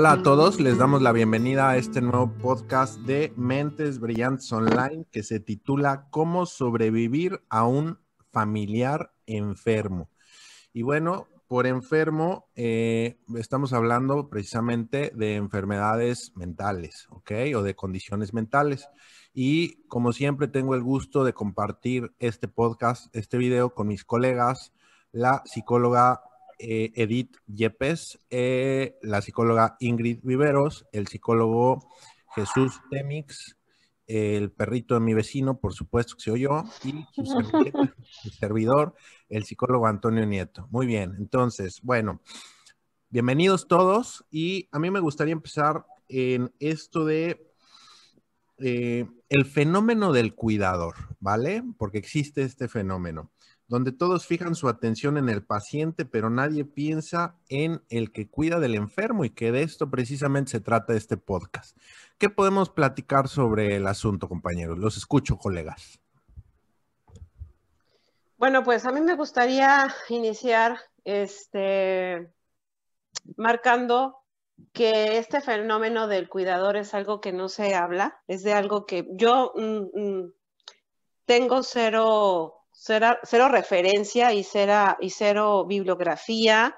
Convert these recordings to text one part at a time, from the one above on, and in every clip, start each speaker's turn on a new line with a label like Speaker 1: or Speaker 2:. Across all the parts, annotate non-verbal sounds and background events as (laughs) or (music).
Speaker 1: Hola a todos, les damos la bienvenida a este nuevo podcast de Mentes Brillantes Online que se titula ¿Cómo sobrevivir a un familiar enfermo? Y bueno, por enfermo eh, estamos hablando precisamente de enfermedades mentales, ¿ok? O de condiciones mentales. Y como siempre tengo el gusto de compartir este podcast, este video con mis colegas, la psicóloga eh, Edith Yepes, eh, la psicóloga Ingrid Viveros, el psicólogo Jesús Temix, el perrito de mi vecino, por supuesto que soy yo, y su, (laughs) su servidor, el psicólogo Antonio Nieto. Muy bien, entonces, bueno, bienvenidos todos y a mí me gustaría empezar en esto de eh, el fenómeno del cuidador, ¿vale? Porque existe este fenómeno, donde todos fijan su atención en el paciente, pero nadie piensa en el que cuida del enfermo y que de esto precisamente se trata este podcast. ¿Qué podemos platicar sobre el asunto, compañeros? Los escucho, colegas.
Speaker 2: Bueno, pues a mí me gustaría iniciar este, marcando que este fenómeno del cuidador es algo que no se habla, es de algo que yo mm, mm, tengo cero, cero, referencia y, y cero bibliografía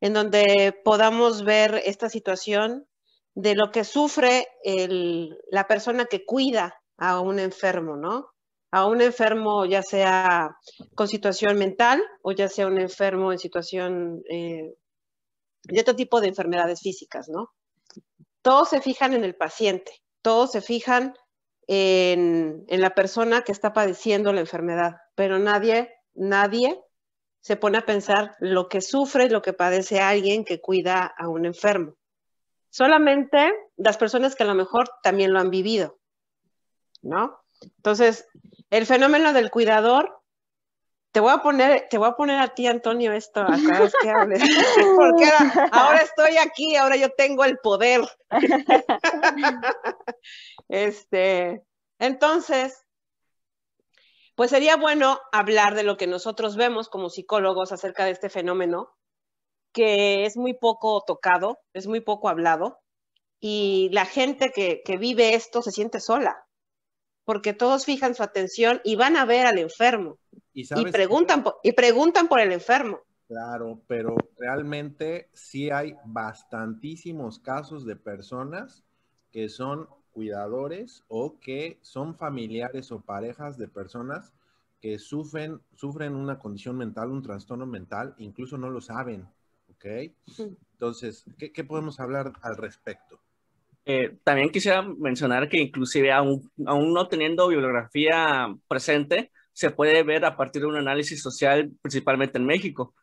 Speaker 2: en donde podamos ver esta situación de lo que sufre la persona que cuida a un enfermo, ¿no? A un enfermo ya sea con situación mental o ya sea un enfermo en situación eh, y otro tipo de enfermedades físicas, ¿no? Todos se fijan en el paciente, todos se fijan en, la persona que está padeciendo la enfermedad, pero nadie, nadie se pone a pensar lo que sufre, lo que padece alguien que cuida a un enfermo. Solamente las personas que a lo mejor también lo han vivido, ¿no? Entonces, el fenómeno del cuidador te voy a poner, te voy a poner a ti, Antonio, esto a cada vez que hables. (laughs) Porque ahora, estoy aquí, ahora yo tengo el poder. (laughs) este, entonces, pues sería bueno hablar de lo que nosotros vemos como psicólogos acerca de este fenómeno, que es muy poco tocado, es muy poco hablado, y la gente que, que vive esto se siente sola, porque todos fijan su atención y van a ver al enfermo y, preguntan, por, y preguntan por el enfermo.
Speaker 1: Claro, pero realmente sí hay bastantísimos casos de personas que son cuidadores o que son familiares o parejas de personas que sufren, sufren una condición mental, un trastorno mental, incluso no lo saben, ¿ok? Entonces, ¿qué, podemos hablar al respecto?
Speaker 3: Eh, también quisiera mencionar que inclusive aún, aún no teniendo bibliografía presente, se puede ver a partir de un análisis social, principalmente en México.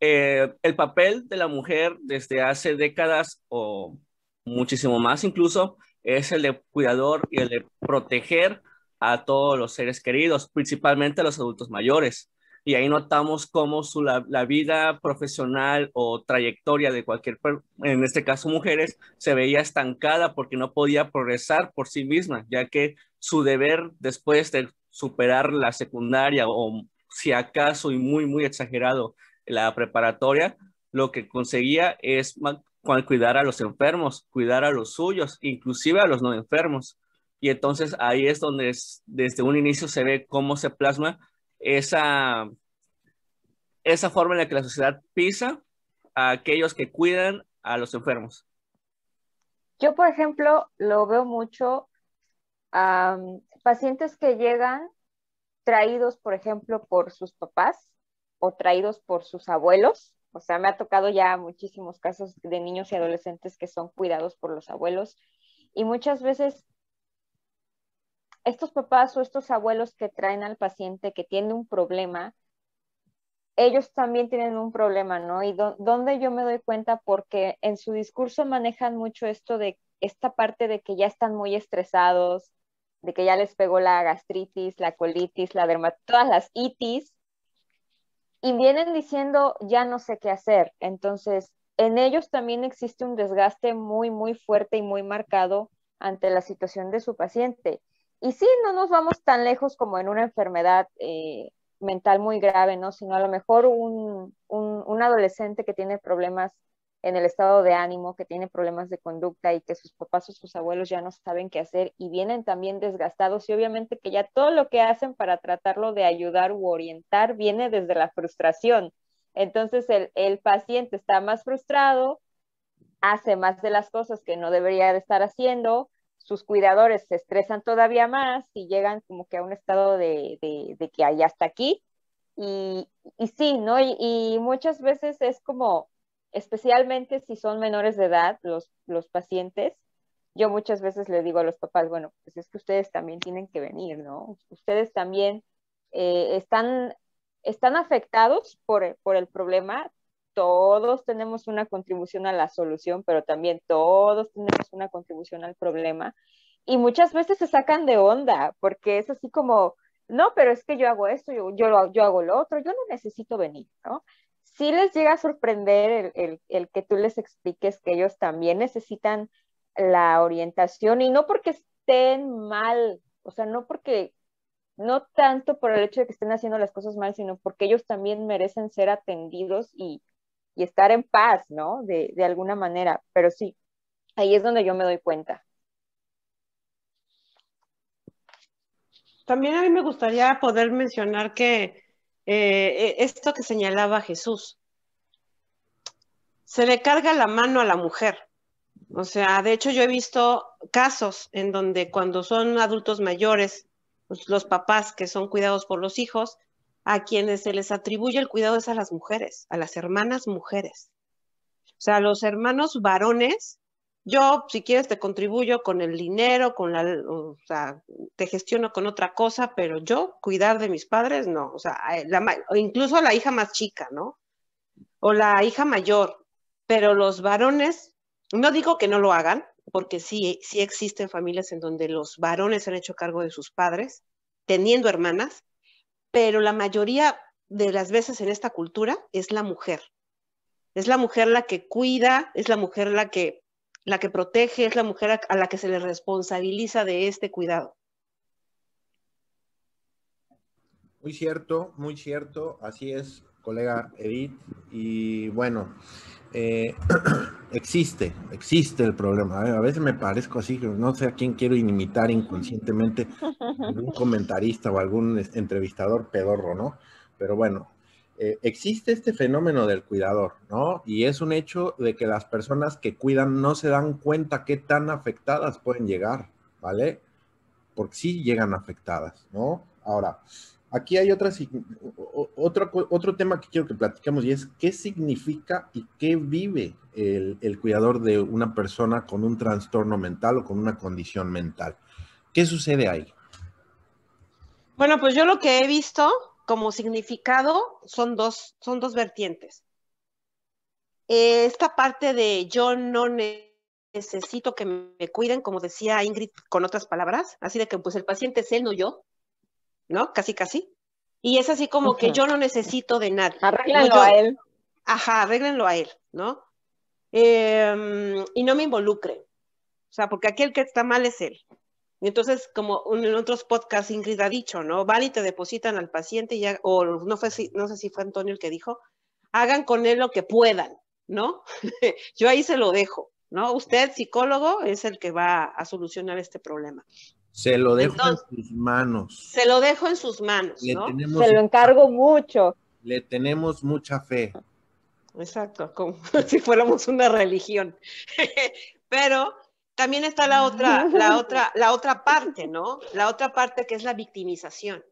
Speaker 3: Eh, el papel de la mujer desde hace décadas o muchísimo más incluso es el de cuidador y el de proteger a todos los seres queridos, principalmente a los adultos mayores. Y ahí notamos cómo su, la, la, vida profesional o trayectoria de cualquier, en este caso mujeres, se veía estancada porque no podía progresar por sí misma, ya que su deber después de superar la secundaria o si acaso y muy, muy exagerado la preparatoria, lo que conseguía es cuidar a los enfermos, cuidar a los suyos, inclusive a los no enfermos. Y entonces ahí es donde desde un inicio se ve cómo se plasma esa, esa forma en la que la sociedad pisa a aquellos que cuidan a los enfermos.
Speaker 4: Yo, por ejemplo, lo veo mucho a pacientes que llegan traídos, por ejemplo, por sus papás o traídos por sus abuelos. O sea, me ha tocado ya muchísimos casos de niños y adolescentes que son cuidados por los abuelos. Y muchas veces estos papás o estos abuelos que traen al paciente que tiene un problema, ellos también tienen un problema, ¿no? Y donde yo me doy cuenta porque en su discurso manejan mucho esto de esta parte de que ya están muy estresados, de que ya les pegó la gastritis, la colitis, la dermatitis, todas las itis, y vienen diciendo, ya no sé qué hacer. Entonces, en ellos también existe un desgaste muy, muy fuerte y muy marcado ante la situación de su paciente. Y sí, no nos vamos tan lejos como en una enfermedad eh, mental muy grave, ¿no? Sino a lo mejor un, un, un, adolescente que tiene problemas en el estado de ánimo, que tiene problemas de conducta y que sus papás o sus abuelos ya no saben qué hacer y vienen también desgastados y obviamente que ya todo lo que hacen para tratarlo de ayudar u orientar viene desde la frustración. Entonces el, paciente está más frustrado, hace más de las cosas que no debería de estar haciendo, sus cuidadores se estresan todavía más y llegan como que a un estado de, de, que hay hasta aquí. Y, y sí, ¿no? y muchas veces es como especialmente si son menores de edad los, los pacientes, yo muchas veces le digo a los papás, bueno, pues es que ustedes también tienen que venir, ¿no? Ustedes también eh, están, están afectados por, por el problema, todos tenemos una contribución a la solución, pero también todos tenemos una contribución al problema. Y muchas veces se sacan de onda, porque es así como, no, pero es que yo hago esto, yo, yo, yo hago lo otro, yo no necesito venir, ¿no? Sí les llega a sorprender el, que tú les expliques que ellos también necesitan la orientación y no porque estén mal, o sea, no porque, no tanto por el hecho de que estén haciendo las cosas mal, sino porque ellos también merecen ser atendidos y, estar en paz, ¿no? De, de alguna manera, pero sí, ahí es donde yo me doy cuenta.
Speaker 2: También a mí me gustaría poder mencionar que eh, e, esto que señalaba Jesús. Se le carga la mano a la mujer. O sea, de hecho yo he visto casos en donde cuando son adultos mayores, pues, los papás que son cuidados por los hijos, a quienes se les atribuye el cuidado es a las mujeres, a las hermanas mujeres. O sea, los hermanos varones yo, si quieres, te contribuyo con el dinero, con la, o sea, te gestiono con otra cosa, pero yo cuidar de mis padres, no. O sea, la, incluso la hija más chica, ¿no? O la hija mayor. Pero los varones, no digo que no lo hagan, porque sí, sí existen familias en donde los varones han hecho cargo de sus padres, teniendo hermanas, pero la mayoría de las veces en esta cultura es la mujer. Es la mujer la que cuida, es la mujer la que la que protege es la mujer a, la que se le responsabiliza de este cuidado.
Speaker 1: Muy cierto, muy cierto, así es, colega Edith. Y bueno, eh, (clears throat) existe, existe el problema. A veces me parezco así, no sé a quién quiero imitar inconscientemente, algún comentarista o algún entrevistador pedorro, ¿no? Pero bueno, eh, existe este fenómeno del cuidador, ¿no? Y es un hecho de que las personas que cuidan no se dan cuenta qué tan afectadas pueden llegar, ¿vale? Porque sí llegan afectadas, ¿no? Ahora, aquí hay otra, otro, otro tema que quiero que platiquemos y es qué significa y qué vive el, el cuidador de una persona con un trastorno mental o con una condición mental. ¿Qué sucede ahí?
Speaker 2: Bueno, pues yo lo que he visto como significado son dos, son dos vertientes. Esta parte de yo no necesito que me cuiden, como decía Ingrid con otras palabras, así de que pues el paciente es él, no yo, ¿no? Casi, casi. Y es así como que yo no necesito de nadie.
Speaker 4: Arréglenlo a él.
Speaker 2: Ajá, arréglenlo a él, ¿no? Em, y no me involucre. O sea, porque aquí el que está mal es él. Y entonces, como en otros podcasts Ingrid ha dicho, ¿no? Van y te depositan al paciente, y o no, fue, no sé si fue Antonio el que dijo, hagan con él lo que puedan, ¿no? (laughs) Yo ahí se lo dejo, ¿no? Usted, psicólogo, es el que va a solucionar este problema.
Speaker 1: Se lo dejo en sus manos.
Speaker 2: Se lo dejo en sus manos, ¿no?
Speaker 4: Se lo encargo mucho.
Speaker 1: Le tenemos mucha fe.
Speaker 2: Exacto, como (laughs) si fuéramos una religión. (laughs) Pero también está la otra, la otra, la otra parte, ¿no? La otra parte que es la victimización,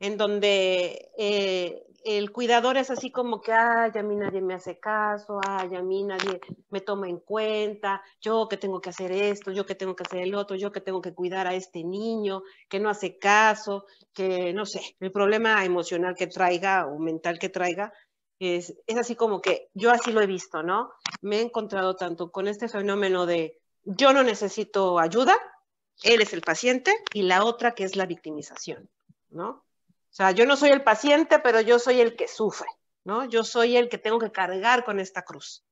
Speaker 2: en donde eh, el cuidador es así como que, ay, a mí nadie me hace caso, ay, a mí nadie me toma en cuenta, yo que tengo que hacer esto, yo que tengo que hacer el otro, yo que tengo que cuidar a este niño, que no hace caso, que no sé, el problema emocional que traiga o mental que traiga, es, es así como que yo así lo he visto, ¿no? Me he encontrado tanto con este fenómeno de yo no necesito ayuda, él es el paciente, y la otra que es la victimización, ¿no? O sea, yo no soy el paciente, pero yo soy el que sufre, ¿no? Yo soy el que tengo que cargar con esta cruz.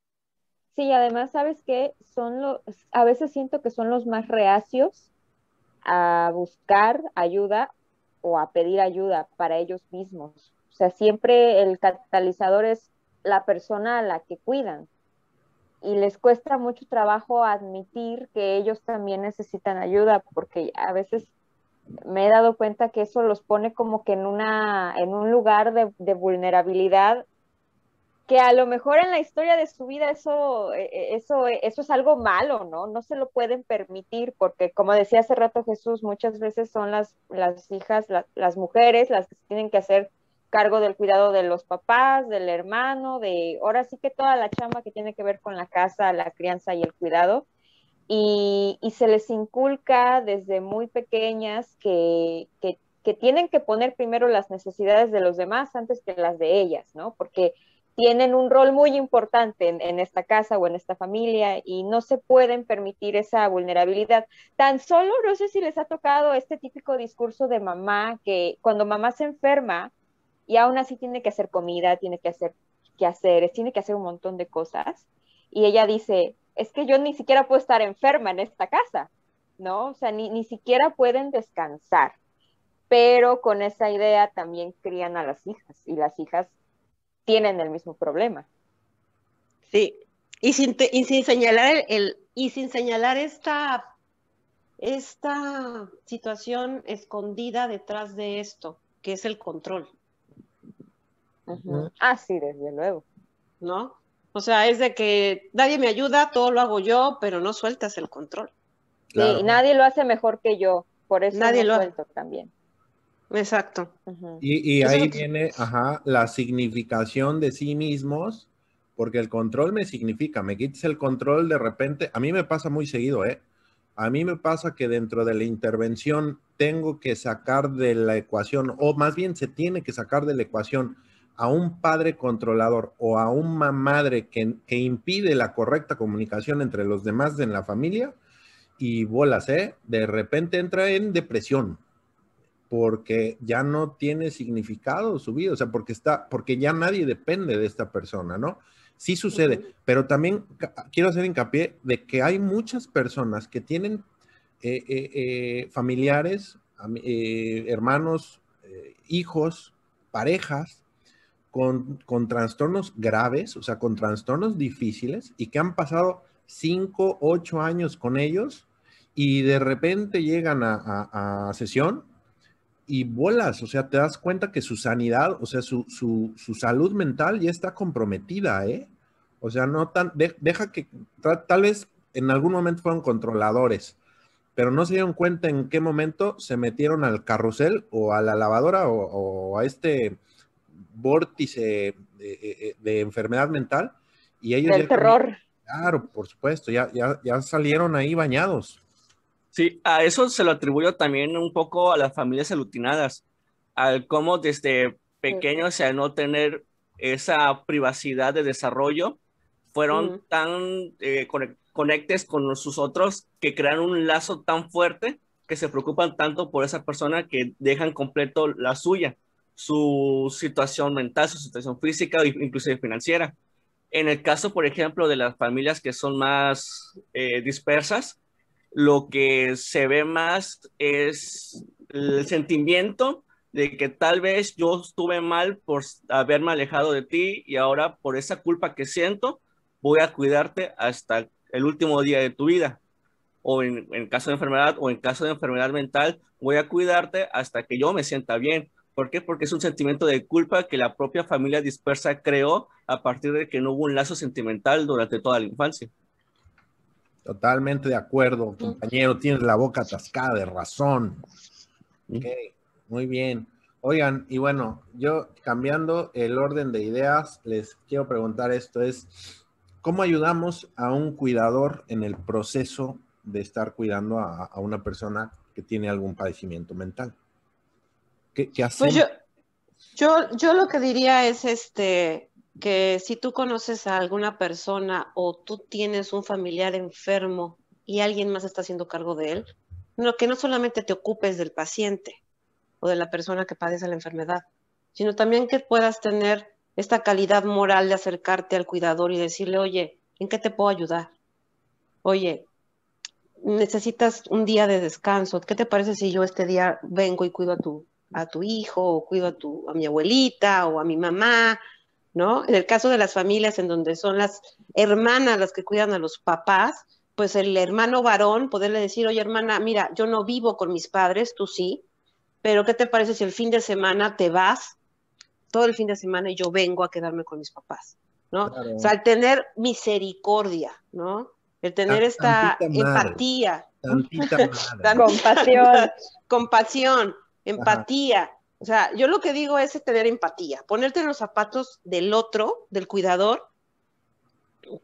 Speaker 4: Sí, además, ¿sabes qué? Son los, a veces siento que son los más reacios a buscar ayuda o a pedir ayuda para ellos mismos. O sea, siempre el catalizador es la persona a la que cuidan y les cuesta mucho trabajo admitir que ellos también necesitan ayuda, porque a veces me he dado cuenta que eso los pone como que en, una, en un lugar de, vulnerabilidad que a lo mejor en la historia de su vida eso, e, e, eso, eso es algo malo, ¿no? No se lo pueden permitir porque, como decía hace rato Jesús, muchas veces son las, las hijas, las mujeres las que tienen que hacer cargo del cuidado de los papás, del hermano, de ahora sí que toda la chamba que tiene que ver con la casa, la crianza y el cuidado. Y, se les inculca desde muy pequeñas que, que, que, tienen que poner primero las necesidades de los demás antes que las de ellas, ¿no? Porque tienen un rol muy importante en, en, esta casa o en esta familia y no se pueden permitir esa vulnerabilidad. Tan solo, no sé si les ha tocado este típico discurso de mamá, que cuando mamá se enferma, y aún así tiene que hacer comida, tiene que hacer quehaceres, tiene que hacer un montón de cosas. Y ella dice, es que yo ni siquiera puedo estar enferma en esta casa, ¿no? O sea, ni, ni siquiera pueden descansar. Pero con esa idea también crían a las hijas y las hijas tienen el mismo problema.
Speaker 2: Sí, y sin, y sin señalar el, y sin señalar esta, esta situación escondida detrás de esto, que es el control.
Speaker 4: Ah, sí, desde luego.
Speaker 2: ¿No? O sea, es de que nadie me ayuda, todo lo hago yo, pero no sueltas el control.
Speaker 4: Sí, y nadie lo hace mejor que yo, por eso nadie lo suelto también.
Speaker 2: Exacto.
Speaker 1: Y, ahí viene, ajá, la significación de sí mismos, porque el control me significa, me quites el control de repente, a mí me pasa muy seguido, ¿eh? A mí me pasa que dentro de la intervención tengo que sacar de la ecuación, o más bien se tiene que sacar de la ecuación a un padre controlador o a una madre que, impide la correcta comunicación entre los demás en la familia y bolas, ¿eh? De repente entra en depresión porque ya no tiene significado su vida, o sea, porque está, porque ya nadie depende de esta persona, ¿no? Sí sucede, pero también quiero hacer hincapié de que hay muchas personas que tienen eh, eh, eh, familiares, hermanos, hijos, parejas con, trastornos graves, o sea, con trastornos difíciles y que han pasado 5, 8 años con ellos y de repente llegan a, sesión y bolas, o sea, te das cuenta que su sanidad, o sea, su, salud mental ya está comprometida, ¿eh? O sea, no tan, deja que tal vez en algún momento fueron controladores, pero no se dieron cuenta en qué momento se metieron al carrusel o a la lavadora o a este vórtice eh, eh, de, enfermedad mental y ellos...
Speaker 4: Del terror.
Speaker 1: Claro, por supuesto, ya, ya, ya salieron ahí bañados.
Speaker 3: Sí, a eso se lo atribuyo también un poco a las familias alutinadas, al cómo desde pequeños, al no tener esa privacidad de desarrollo, fueron tan eh, conectes con sus otros que crean un lazo tan fuerte que se preocupan tanto por esa persona que dejan completo la suya su situación mental, su situación física o inclusive financiera. En el caso, por ejemplo, de las familias que son más eh, dispersas, lo que se ve más es el sentimiento de que tal vez yo estuve mal por haberme alejado de ti y ahora por esa culpa que siento voy a cuidarte hasta el último día de tu vida. O en, en caso de enfermedad o en caso de enfermedad mental, voy a cuidarte hasta que yo me sienta bien ¿Por qué? Porque es un sentimiento de culpa que la propia familia dispersa creó a partir de que no hubo un lazo sentimental durante toda la infancia.
Speaker 1: Totalmente de acuerdo, compañero. Tienes la boca atascada de razón. Ok, muy bien. Oigan, y bueno, yo cambiando el orden de ideas, les quiero preguntar esto, es, ¿cómo ayudamos a un cuidador en el proceso de estar cuidando a, a una persona que tiene algún padecimiento mental? ¿Qué,
Speaker 2: Pues yo, yo, lo que diría es este que si tú conoces a alguna persona o tú tienes un familiar enfermo y alguien más está haciendo cargo de él, no, que no solamente te ocupes del paciente o de la persona que padece la enfermedad, sino también que puedas tener esta calidad moral de acercarte al cuidador y decirle, oye, ¿en qué te puedo ayudar? Oye, necesitas un día de descanso, ¿qué te parece si yo este día vengo y cuido a tu, a tu hijo, o cuido a, tu, a mi abuelita o a mi mamá, ¿no? En el caso de las familias en donde son las hermanas las que cuidan a los papás, pues el hermano varón poderle decir, oye hermana, mira, yo no vivo con mis padres, tú sí, pero ¿qué te parece si el fin de semana te vas todo el fin de semana y yo vengo a quedarme con mis papás? ¿no? O sea, el tener misericordia, ¿no? El tener esta empatía. (laughs) compasión. (laughs) compasión, empatía. O sea, yo lo que digo es tener empatía, ponerte en los zapatos del otro, del cuidador,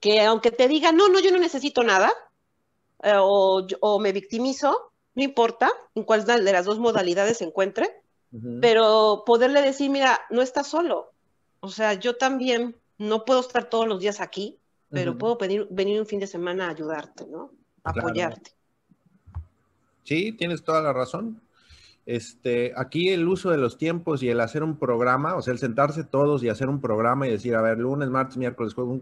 Speaker 2: que aunque te diga, no, no, yo no necesito nada, eh, o, me victimizo, no importa en cuál de las dos modalidades se encuentre, pero poderle decir, mira, no estás solo. O sea, yo también no puedo estar todos los días aquí, pero puedo venir, venir un fin de semana a ayudarte, ¿no? apoyarte.
Speaker 1: Sí, tienes toda la razón. Este, aquí el uso de los tiempos y el hacer un programa, o sea, el sentarse todos y hacer un programa y decir, a ver, lunes, martes, miércoles, jueves,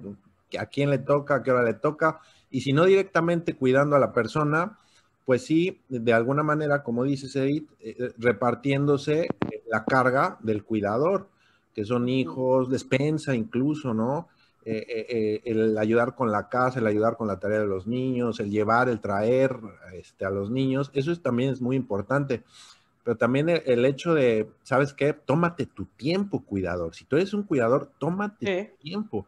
Speaker 1: a quién le toca, a qué hora le toca, y si no directamente cuidando a la persona, pues sí, de alguna manera, como dice Edith, eh, repartiéndose la carga del cuidador, que son hijos, despensa incluso, ¿no? Eh, eh, el ayudar con la casa, el ayudar con la tarea de los niños, el llevar, el traer este, a los niños, eso también es muy importante. Pero también el, hecho de, ¿sabes qué? Tómate tu tiempo, cuidador. Si tú eres un cuidador, tómate tu tiempo.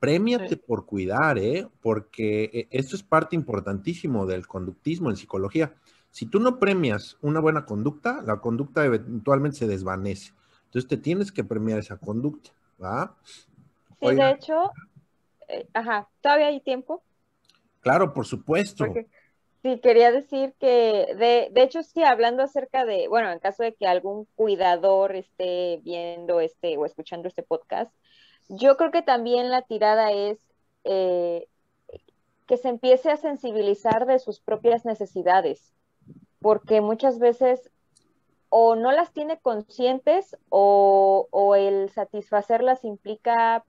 Speaker 1: Premiate por cuidar, ¿eh? Porque eh, esto es parte importantísimo del conductismo en psicología. Si tú no premias una buena conducta, la conducta eventualmente se desvanece. Entonces te tienes que premiar esa conducta, ¿va?
Speaker 4: Sí, de hecho, eh, ajá, ¿todavía hay tiempo?
Speaker 1: Claro, por supuesto.
Speaker 4: Sí, quería decir que, de, de hecho, sí, hablando acerca de, bueno, en caso de que algún cuidador esté viendo este o escuchando este podcast, yo creo que también la tirada es eh, que se empiece a sensibilizar de sus propias necesidades, porque muchas veces o no las tiene conscientes o, el satisfacerlas implica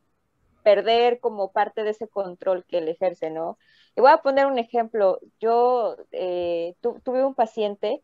Speaker 4: perder como parte de ese control que él ejerce, ¿no? Y voy a poner un ejemplo. Yo eh, tuve un paciente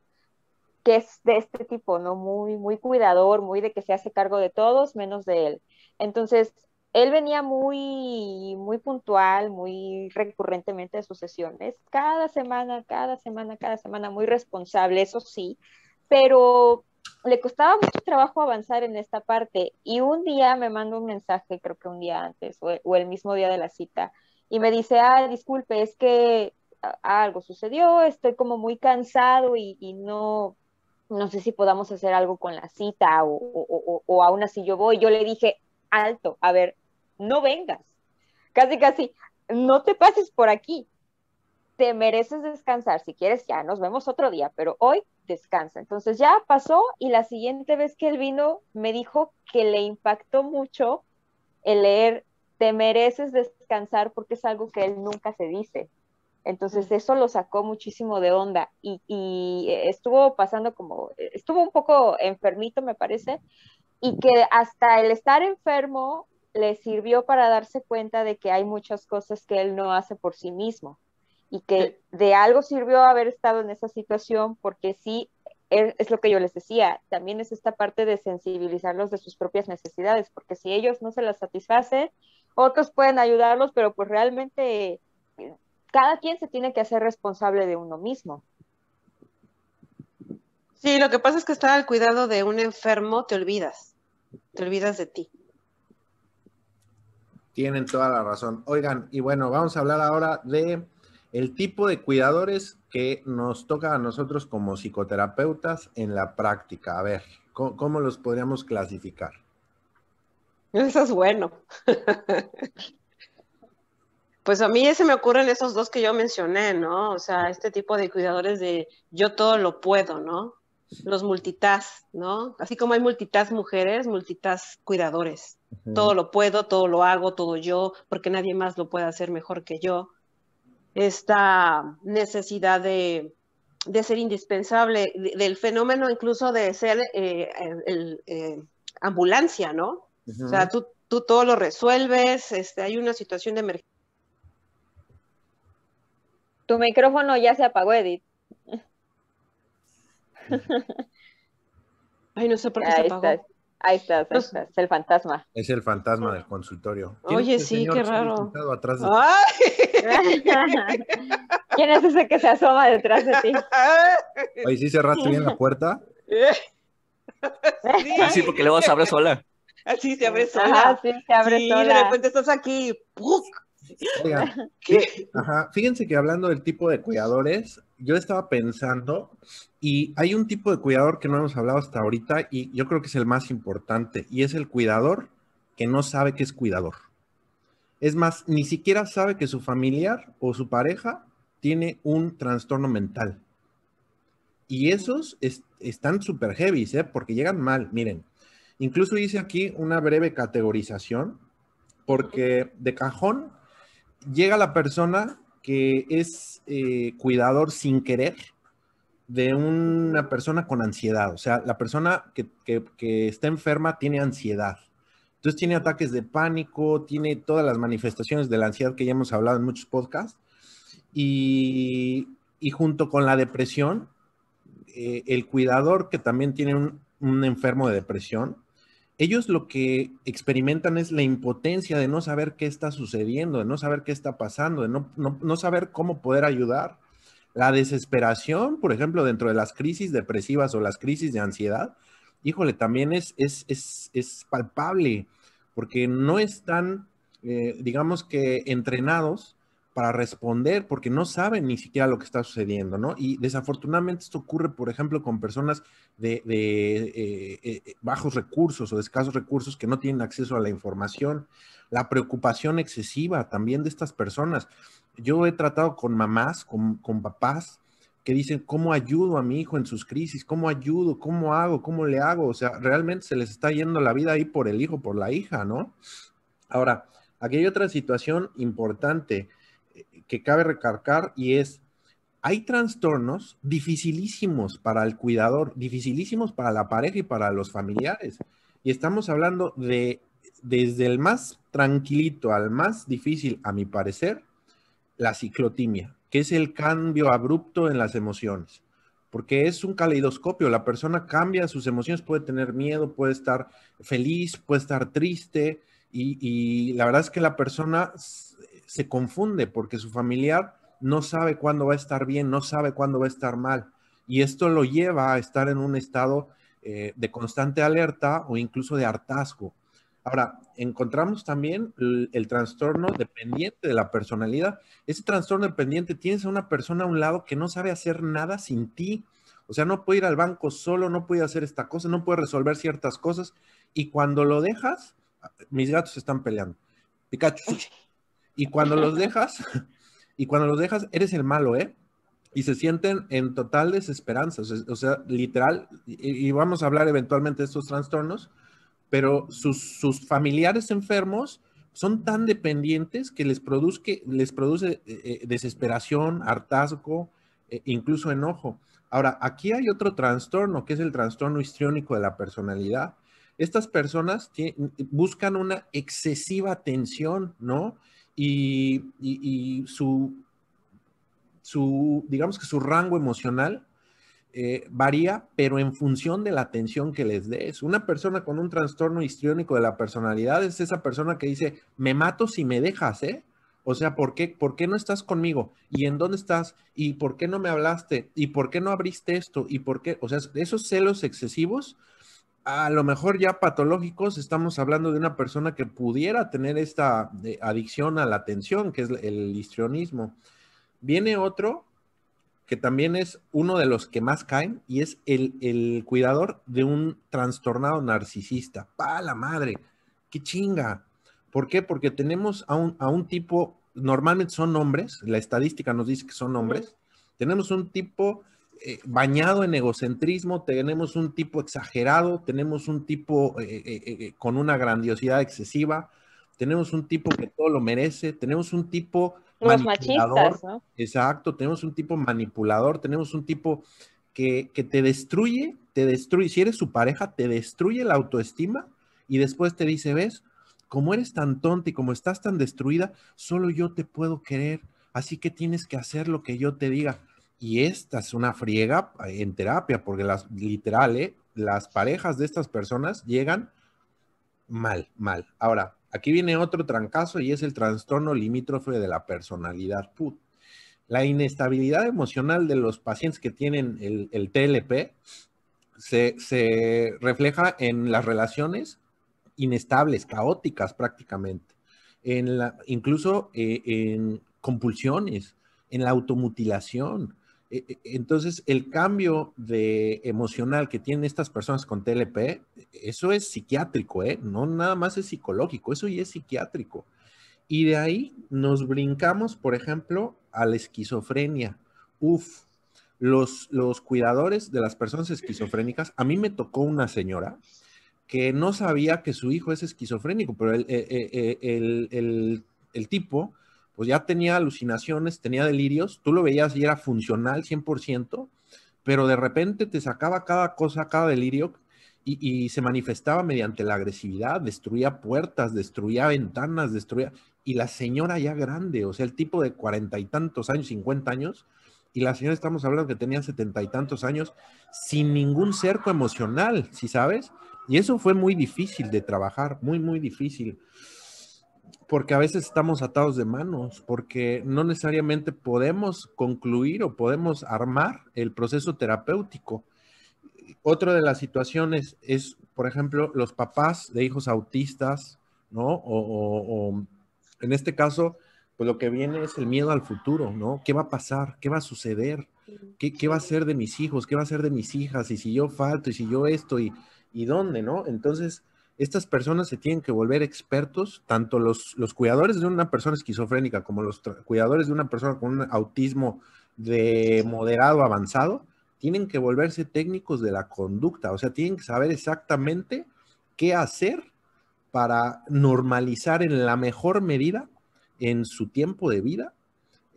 Speaker 4: que es de este tipo, ¿no? Muy, muy cuidador, muy de que se hace cargo de todos menos de él. Entonces, él venía muy, muy puntual, muy recurrentemente de sus sesiones, cada semana, cada semana, cada semana, muy responsable, eso sí, pero le costaba mucho trabajo avanzar en esta parte. Y un día me manda un mensaje, creo que un día antes, o, el mismo día de la cita, y me dice, ah, disculpe, es que algo sucedió, estoy como muy cansado y, no, no sé si podamos hacer algo con la cita o, o, o, aún así yo voy. Yo le dije, alto, a ver, no vengas. Casi, casi, no te pases por aquí. Te mereces descansar. Si quieres, ya nos vemos otro día, pero hoy descansa. Entonces ya pasó y la siguiente vez que él vino me dijo que le impactó mucho el leer, te mereces descansar porque es algo que él nunca se dice. Entonces eso lo sacó muchísimo de onda y, y, estuvo pasando como, estuvo un poco enfermito me parece, y que hasta el estar enfermo le sirvió para darse cuenta de que hay muchas cosas que él no hace por sí mismo y que de algo sirvió haber estado en esa situación porque sí, es, lo que yo les decía, también es esta parte de sensibilizarlos de sus propias necesidades, porque si ellos no se las satisfacen, otros pueden ayudarlos, pero pues realmente cada quien se tiene que hacer responsable de uno mismo.
Speaker 2: Sí, lo que pasa es que estar al cuidado de un enfermo te olvidas, te olvidas de ti.
Speaker 1: Tienen toda la razón. Oigan, y bueno, vamos a hablar ahora de el tipo de cuidadores que nos toca a nosotros como psicoterapeutas en la práctica. A ver, ¿cómo, los podríamos clasificar?
Speaker 2: Eso es bueno. pues a mí se me ocurren esos dos que yo mencioné, ¿no? O sea, este tipo de cuidadores de yo todo lo puedo, ¿no? los multitask, ¿no? Así como hay multitask mujeres, multitask cuidadores. Todo lo puedo, todo lo hago, todo yo, porque nadie más lo puede hacer mejor que yo. Esta necesidad de, ser indispensable, del fenómeno incluso de ser eh, el, eh, ambulancia, ¿no? O sea, tú, tú todo lo resuelves, este, hay una situación de emergencia.
Speaker 4: Tu micrófono ya se apagó, Edith. (laughs)
Speaker 2: Ay, no sé por qué se apagó.
Speaker 4: Ahí estás, ahí estás, el fantasma.
Speaker 1: Es el fantasma del consultorio.
Speaker 2: Oye, sí, qué raro.
Speaker 1: Atrás de... (laughs)
Speaker 4: ¿Quién es ese que se asoma detrás de ti?
Speaker 1: Oye, ¿sí cerraste bien la puerta? (laughs)
Speaker 3: Así, porque luego se abre sola.
Speaker 2: Así se abre sola.
Speaker 4: Ajá, sí, se abre
Speaker 2: sí,
Speaker 4: sola.
Speaker 2: de repente estás aquí. (laughs) ¿Qué?
Speaker 1: Ajá, fíjense que hablando del tipo de cuidadores, yo estaba pensando y hay un tipo de cuidador que no hemos hablado hasta ahorita y yo creo que es el más importante y es el cuidador que no sabe que es cuidador. Es más, ni siquiera sabe que su familiar o su pareja tiene un trastorno mental. Y esos es- están súper heavy, ¿eh? porque llegan mal. Miren, incluso hice aquí una breve categorización, porque de cajón llega la persona que es eh, cuidador sin querer de una persona con ansiedad. O sea, la persona que, está enferma tiene ansiedad. Entonces tiene ataques de pánico, tiene todas las manifestaciones de la ansiedad que ya hemos hablado en muchos podcasts. Y, y junto con la depresión, eh, el cuidador que también tiene un, un enfermo de depresión, ellos lo que experimentan es la impotencia de no saber qué está sucediendo, de no saber qué está pasando, de no, no- no saber cómo poder ayudar. La desesperación, por ejemplo, dentro de las crisis depresivas o las crisis de ansiedad, híjole, también es, es, es, es palpable, porque no están, eh, digamos que, entrenados para responder, porque no saben ni siquiera lo que está sucediendo, ¿no? Y desafortunadamente esto ocurre, por ejemplo, con personas de, de, eh, eh, bajos recursos o de escasos recursos que no tienen acceso a la información. La preocupación excesiva también de estas personas. Yo he tratado con mamás, con, con papás, que dicen, ¿cómo ayudo a mi hijo en sus crisis? ¿Cómo ayudo? ¿Cómo hago? ¿Cómo le hago? O sea, realmente se les está yendo la vida ahí por el hijo, por la hija, ¿no? Ahora, aquí hay otra situación importante eh, que cabe recargar y es, hay trastornos dificilísimos para el cuidador, dificilísimos para la pareja y para los familiares. Y estamos hablando de, desde el más tranquilito al más difícil, a mi parecer, la ciclotimia, que es el cambio abrupto en las emociones. Porque es un caleidoscopio, la persona cambia sus emociones, puede tener miedo, puede estar feliz, puede estar triste, y, la verdad es que la persona se confunde porque su familiar no sabe cuándo va a estar bien, no sabe cuándo va a estar mal. Y esto lo lleva a estar en un estado eh, de constante alerta o incluso de hartazgo. Ahora, encontramos también el, el trastorno dependiente de la personalidad. Ese trastorno dependiente tienes a una persona a un lado que no sabe hacer nada sin ti. O sea, no puede ir al banco solo, no puede hacer esta cosa, no puede resolver ciertas cosas. Y cuando lo dejas, mis gatos están peleando. Pikachu. Y cuando los (laughs) dejas, y cuando los dejas, eres el malo, ¿eh? Y se sienten en total desesperanza. O sea, literal, y, y vamos a hablar eventualmente de estos trastornos, pero sus, sus familiares enfermos son tan dependientes que les, produzque, les produce eh, eh, desesperación, hartazgo, eh, incluso enojo. Ahora, aquí hay otro trastorno, que es el trastorno histriónico de la personalidad. Estas personas buscan una excesiva atención, ¿no? Y, su, digamos que su rango emocional eh, varía, pero en función de la atención que les des. Una persona con un trastorno histriónico de la personalidad es esa persona que dice, me mato si me dejas, ¿eh? O sea, ¿por qué, ¿por qué no estás conmigo? ¿Y en dónde estás? ¿Y por qué no me hablaste? ¿Y por qué no abriste esto? ¿Y por qué? O sea, esos celos excesivos, a lo mejor ya patológicos, estamos hablando de una persona que pudiera tener esta eh, adicción a la atención, que es el histrionismo. Viene otro que también es uno de los que más caen y es el, el cuidador de un trastornado narcisista. ¡Pa la madre! ¡Qué chinga! ¿Por qué? Porque tenemos a un, a un tipo, normalmente son hombres, la estadística nos dice que son hombres, tenemos un tipo eh, bañado en egocentrismo, tenemos un tipo exagerado, tenemos un tipo eh, eh, con una grandiosidad excesiva, tenemos un tipo que todo lo merece, tenemos un tipo
Speaker 4: Los
Speaker 1: manipulador.
Speaker 4: machistas, ¿no?
Speaker 1: Exacto, tenemos un tipo manipulador, tenemos un tipo que, que te destruye, te destruye, si eres su pareja, te destruye la autoestima y después te dice, ves, como eres tan tonta y como estás tan destruida, solo yo te puedo querer, así que tienes que hacer lo que yo te diga. Y esta es una friega en terapia, porque las literal, ¿eh? las parejas de estas personas llegan mal, mal. Ahora, aquí viene otro trancazo y es el trastorno limítrofe de la personalidad. Put. La inestabilidad emocional de los pacientes que tienen el, TLP se, refleja en las relaciones inestables, caóticas prácticamente, en la, incluso eh, en compulsiones, en la automutilación, entonces, el cambio de emocional que tienen estas personas con TLP, eso es psiquiátrico, ¿eh? No nada más es psicológico, eso ya es psiquiátrico. Y de ahí nos brincamos, por ejemplo, a la esquizofrenia. Uf, los, los cuidadores de las personas esquizofrénicas, a mí me tocó una señora que no sabía que su hijo es esquizofrénico, pero el, eh, eh, el, el, el tipo pues ya tenía alucinaciones, tenía delirios, tú lo veías y era funcional 100%, pero de repente te sacaba cada cosa, cada delirio y, se manifestaba mediante la agresividad, destruía puertas, destruía ventanas, destruía... Y la señora ya grande, o sea, el tipo de cuarenta y tantos años, cincuenta años, y la señora estamos hablando que tenía setenta y tantos años, sin ningún cerco emocional, ¿sí sabes? Y eso fue muy difícil de trabajar, muy, muy difícil porque a veces estamos atados de manos, porque no necesariamente podemos concluir o podemos armar el proceso terapéutico. Otra de las situaciones es, por ejemplo, los papás de hijos autistas, ¿no? O, en este caso, pues lo que viene es el miedo al futuro, ¿no? ¿Qué va a pasar? ¿Qué va a suceder? ¿Qué, qué va a ser de mis hijos? ¿Qué va a ser de mis hijas? Y si yo falto, y si yo esto, y, y dónde, ¿no? Entonces, estas personas se tienen que volver expertos, tanto los, los cuidadores de una persona esquizofrénica como los cuidadores de una persona con un autismo de moderado avanzado, tienen que volverse técnicos de la conducta, o sea, tienen que saber exactamente qué hacer para normalizar en la mejor medida en su tiempo de vida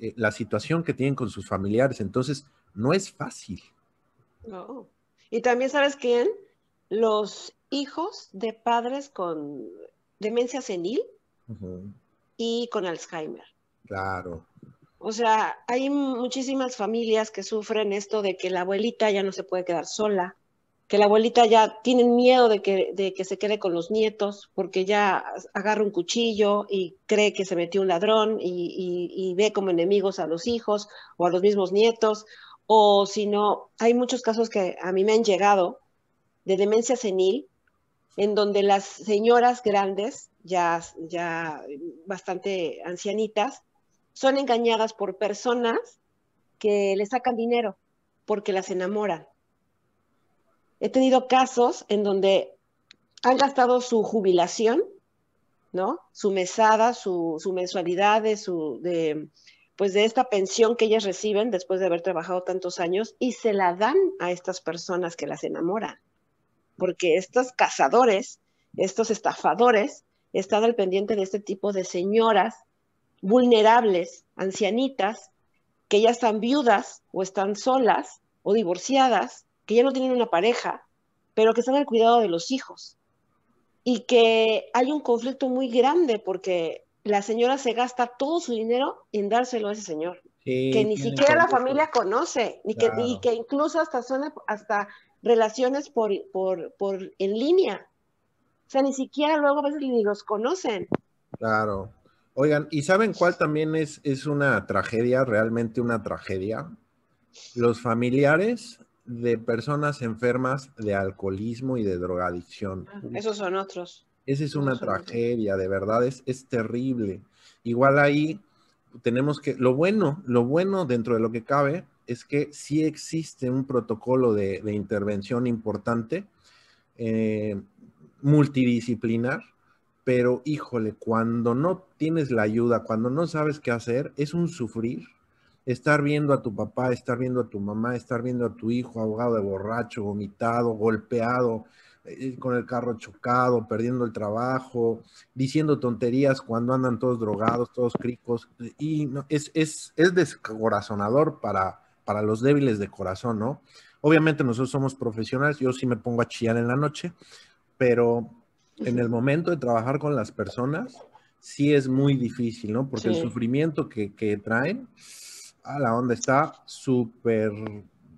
Speaker 1: eh, la situación que tienen con sus familiares. Entonces, no es fácil.
Speaker 2: No. Y también sabes quién, los hijos de padres con demencia senil y con Alzheimer.
Speaker 1: Claro.
Speaker 2: O sea, hay muchísimas familias que sufren esto de que la abuelita ya no se puede quedar sola, que la abuelita ya tienen miedo de que, de que se quede con los nietos porque ya agarra un cuchillo y cree que se metió un ladrón y, y ve como enemigos a los hijos o a los mismos nietos. O si no, hay muchos casos que a mí me han llegado de demencia senil en donde las señoras grandes, ya, ya bastante ancianitas, son engañadas por personas que les sacan dinero porque las enamoran. He tenido casos en donde han gastado su jubilación, ¿no? Su mesada, su, su mensualidad de, su, de, pues de esta pensión que ellas reciben después de haber trabajado tantos años y se la dan a estas personas que las enamoran porque estos cazadores, estos estafadores, están al pendiente de este tipo de señoras vulnerables, ancianitas, que ya están viudas o están solas o divorciadas, que ya no tienen una pareja, pero que están al cuidado de los hijos. Y que hay un conflicto muy grande porque la señora se gasta todo su dinero en dárselo a ese señor, que ni siquiera la familia conoce, ni que, y que incluso hasta suena hasta relaciones por, por, por en línea. O sea, ni siquiera luego a veces ni los conocen.
Speaker 1: Claro. Oigan, ¿y saben cuál también es, es una tragedia, realmente una tragedia? Los familiares de personas enfermas de alcoholismo y de drogadicción.
Speaker 2: Ah, esos son otros.
Speaker 1: Esa es una tragedia, de verdad, es, es terrible. Igual ahí tenemos que, lo bueno, lo bueno dentro de lo que cabe es que sí existe un protocolo de, intervención importante, eh, multidisciplinar, pero híjole, cuando no tienes la ayuda, cuando no sabes qué hacer, es un sufrir. Estar viendo a tu papá, estar viendo a tu mamá, estar viendo a tu hijo ahogado de borracho, vomitado, golpeado, eh, con el carro chocado, perdiendo el trabajo, diciendo tonterías cuando andan todos drogados, todos cricos. Y es, es, es descorazonador para, para los débiles de corazón, ¿no? Obviamente nosotros somos profesionales, yo sí me pongo a chillar en la noche, pero en el momento de trabajar con las personas, sí es muy difícil, ¿no? Porque el sufrimiento que, traen Ah, la onda está súper,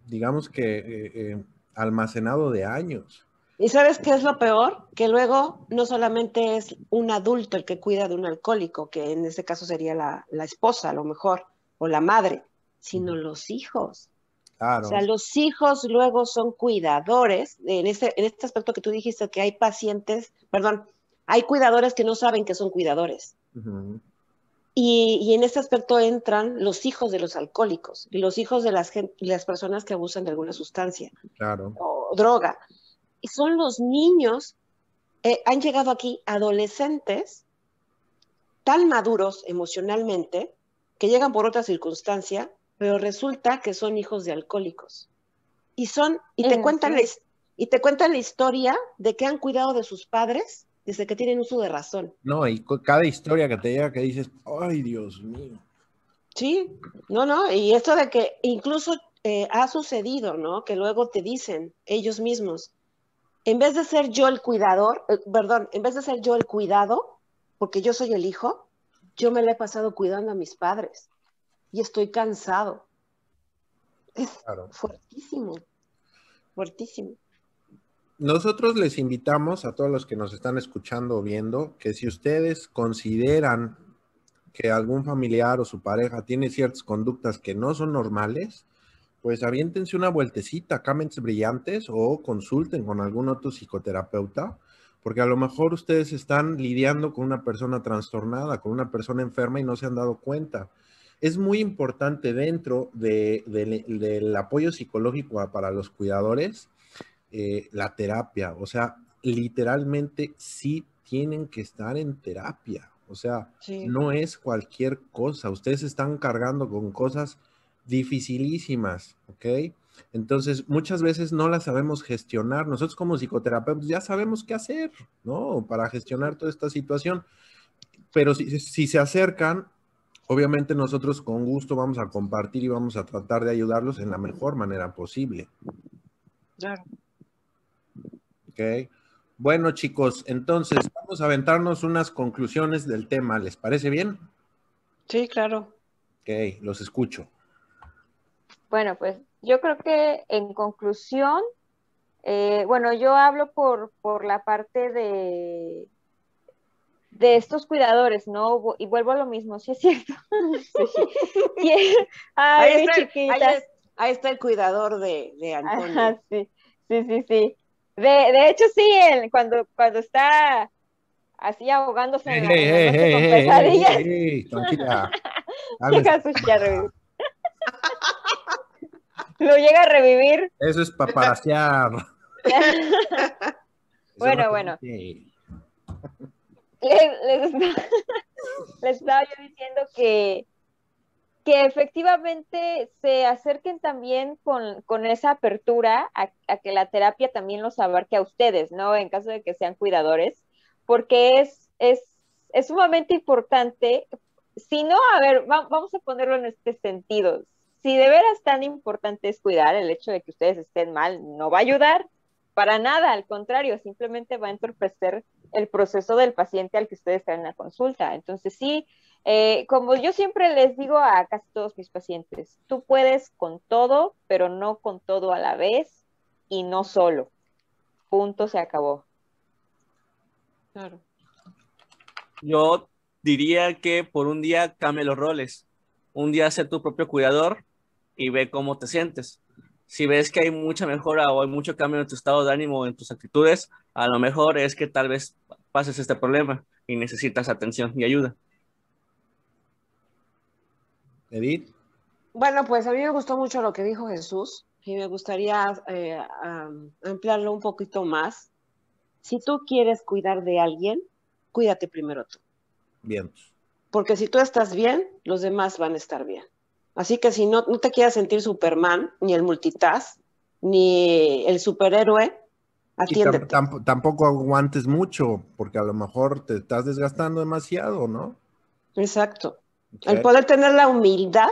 Speaker 1: digamos que eh, eh, almacenado de años.
Speaker 2: ¿Y sabes qué es lo peor? Que luego no solamente es un adulto el que cuida de un alcohólico, que en este caso sería la, la esposa a lo mejor, o la madre, sino los hijos.
Speaker 1: Claro.
Speaker 2: O sea, los hijos luego son cuidadores, en este, en este aspecto que tú dijiste que hay pacientes, perdón, hay cuidadores que no saben que son cuidadores. Y, y en este aspecto entran los hijos de los alcohólicos y los hijos de las, las personas que abusan de alguna sustancia
Speaker 1: Claro.
Speaker 2: o droga. Y son los niños, eh, han llegado aquí adolescentes tan maduros emocionalmente que llegan por otra circunstancia, pero resulta que son hijos de alcohólicos. Y son, y te
Speaker 4: Mm,
Speaker 2: cuentan la, y te cuentan la historia de que han cuidado de sus padres desde que tienen uso de razón.
Speaker 1: No, y cada historia que te llega que dices, ay, Dios mío.
Speaker 2: Sí, no, no, y esto de que incluso eh, ha sucedido, ¿no? Que luego te dicen ellos mismos, en vez de ser yo el cuidador, eh, perdón, en vez de ser yo el cuidado, porque yo soy el hijo, yo me la he pasado cuidando a mis padres y estoy cansado. Es
Speaker 1: Claro.
Speaker 2: fuertísimo, fuertísimo.
Speaker 1: Nosotros les invitamos a todos los que nos están escuchando o viendo que si ustedes consideran que algún familiar o su pareja tiene ciertas conductas que no son normales, pues aviéntense una vueltecita Mentes Brillantes o consulten con algún otro psicoterapeuta, porque a lo mejor ustedes están lidiando con una persona trastornada, con una persona enferma y no se han dado cuenta. Es muy importante dentro de- de- del apoyo psicológico para los cuidadores eh, la terapia. O sea, literalmente sí tienen que estar en terapia. O sea,
Speaker 2: Sí.
Speaker 1: no es cualquier cosa. Ustedes están cargando con cosas dificilísimas, ¿ok? Entonces, muchas veces no las sabemos gestionar. Nosotros como psicoterapeutas ya sabemos qué hacer, ¿no? Para gestionar toda esta situación. Pero si, si se acercan, obviamente nosotros con gusto vamos a compartir y vamos a tratar de ayudarlos en la mejor manera posible.
Speaker 2: Claro.
Speaker 1: Ok. Bueno, chicos, entonces vamos a aventarnos unas conclusiones del tema. ¿Les parece bien?
Speaker 2: Sí, claro.
Speaker 1: Ok, los escucho.
Speaker 4: Bueno, pues yo creo que en conclusión, eh, bueno, yo hablo por, por la parte de, de estos cuidadores, ¿no? Y vuelvo a lo mismo, sí es cierto. (laughs) (laughs) Sí. Ay,
Speaker 2: Ahí está, ahí
Speaker 4: chiquitas.
Speaker 2: es- ahí está el cuidador de, de Antonio.
Speaker 4: Ajá, sí, sí, sí, sí. De, de hecho, sí, él, cuando, cuando está así ahogándose en la, en la noche con pesadillas,
Speaker 1: ey, tranquila. Cálmese.
Speaker 4: llega a su revivir. (laughs) Lo llega a revivir.
Speaker 1: Eso es paparasear.
Speaker 4: Bueno, bueno. (laughs) les, estaba yo diciendo que, que efectivamente se acerquen también con, con esa apertura a, que la terapia también los abarque a ustedes, ¿no? En caso de que sean cuidadores, porque es, es, es sumamente importante. Si no, a ver, va, vamos a ponerlo en este sentido. Si de veras tan importante es cuidar, el hecho de que ustedes estén mal no va a ayudar para nada, al contrario, simplemente va a entorpecer el proceso del paciente al que ustedes traen la consulta. Entonces, sí, eh, como yo siempre les digo a casi todos mis pacientes, tú puedes con todo, pero no con todo a la vez y no solo. Punto, se acabó.
Speaker 2: Claro.
Speaker 3: Yo diría que por un día cambie los roles. Un día sé tu propio cuidador y ve cómo te sientes. Si ves que hay mucha mejora o hay mucho cambio en tu estado de ánimo o en tus actitudes, a lo mejor es que tal vez pases este problema y necesitas atención y ayuda.
Speaker 1: Edith.
Speaker 2: Bueno, pues a mí me gustó mucho lo que dijo Jesús y me gustaría eh, um, ampliarlo un poquito más. Si tú quieres cuidar de alguien, cuídate primero tú.
Speaker 1: Bien.
Speaker 2: Porque si tú estás bien, los demás van a estar bien. Así que si no, no te quieras sentir Superman, ni el multitask, ni el superhéroe, atiéndete.
Speaker 1: Tamp tampoco aguantes mucho, porque a lo mejor te estás desgastando demasiado, ¿no?
Speaker 2: Exacto. Okay. El poder tener la humildad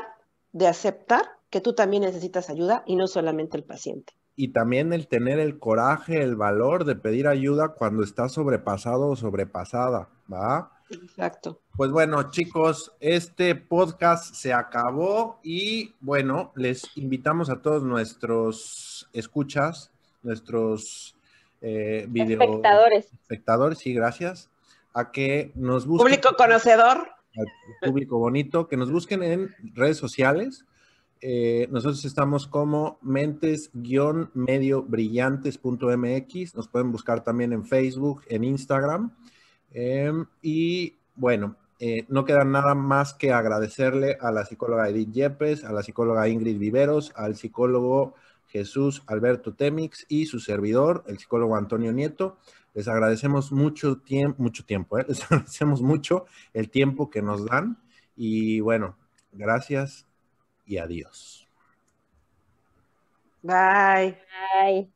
Speaker 2: de aceptar que tú también necesitas ayuda y no solamente el paciente.
Speaker 1: y también el tener el coraje, el valor de pedir ayuda cuando estás sobrepasado o sobrepasada, ¿va?
Speaker 2: Exacto.
Speaker 1: Pues bueno, chicos, este podcast se acabó y bueno, les invitamos a todos nuestros escuchas, nuestros eh, video
Speaker 4: Espectadores.
Speaker 1: espectadores, sí, gracias, a que nos busquen.
Speaker 2: Público conocedor.
Speaker 1: al público bonito, que nos busquen en redes sociales. Eh, nosotros estamos como mentes-medio-brillantes.mx. Nos pueden buscar también en Facebook, en Instagram. Eh, y bueno, eh, no queda nada más que agradecerle a la psicóloga Edith Yepes, a la psicóloga Ingrid Viveros, al psicólogo Jesús Alberto Temix y su servidor, el psicólogo Antonio Nieto. Les agradecemos mucho tiempo, mucho tiempo, ¿eh? (laughs) les agradecemos mucho el tiempo que nos dan y bueno, gracias y adiós.
Speaker 2: Bye.
Speaker 4: Ay.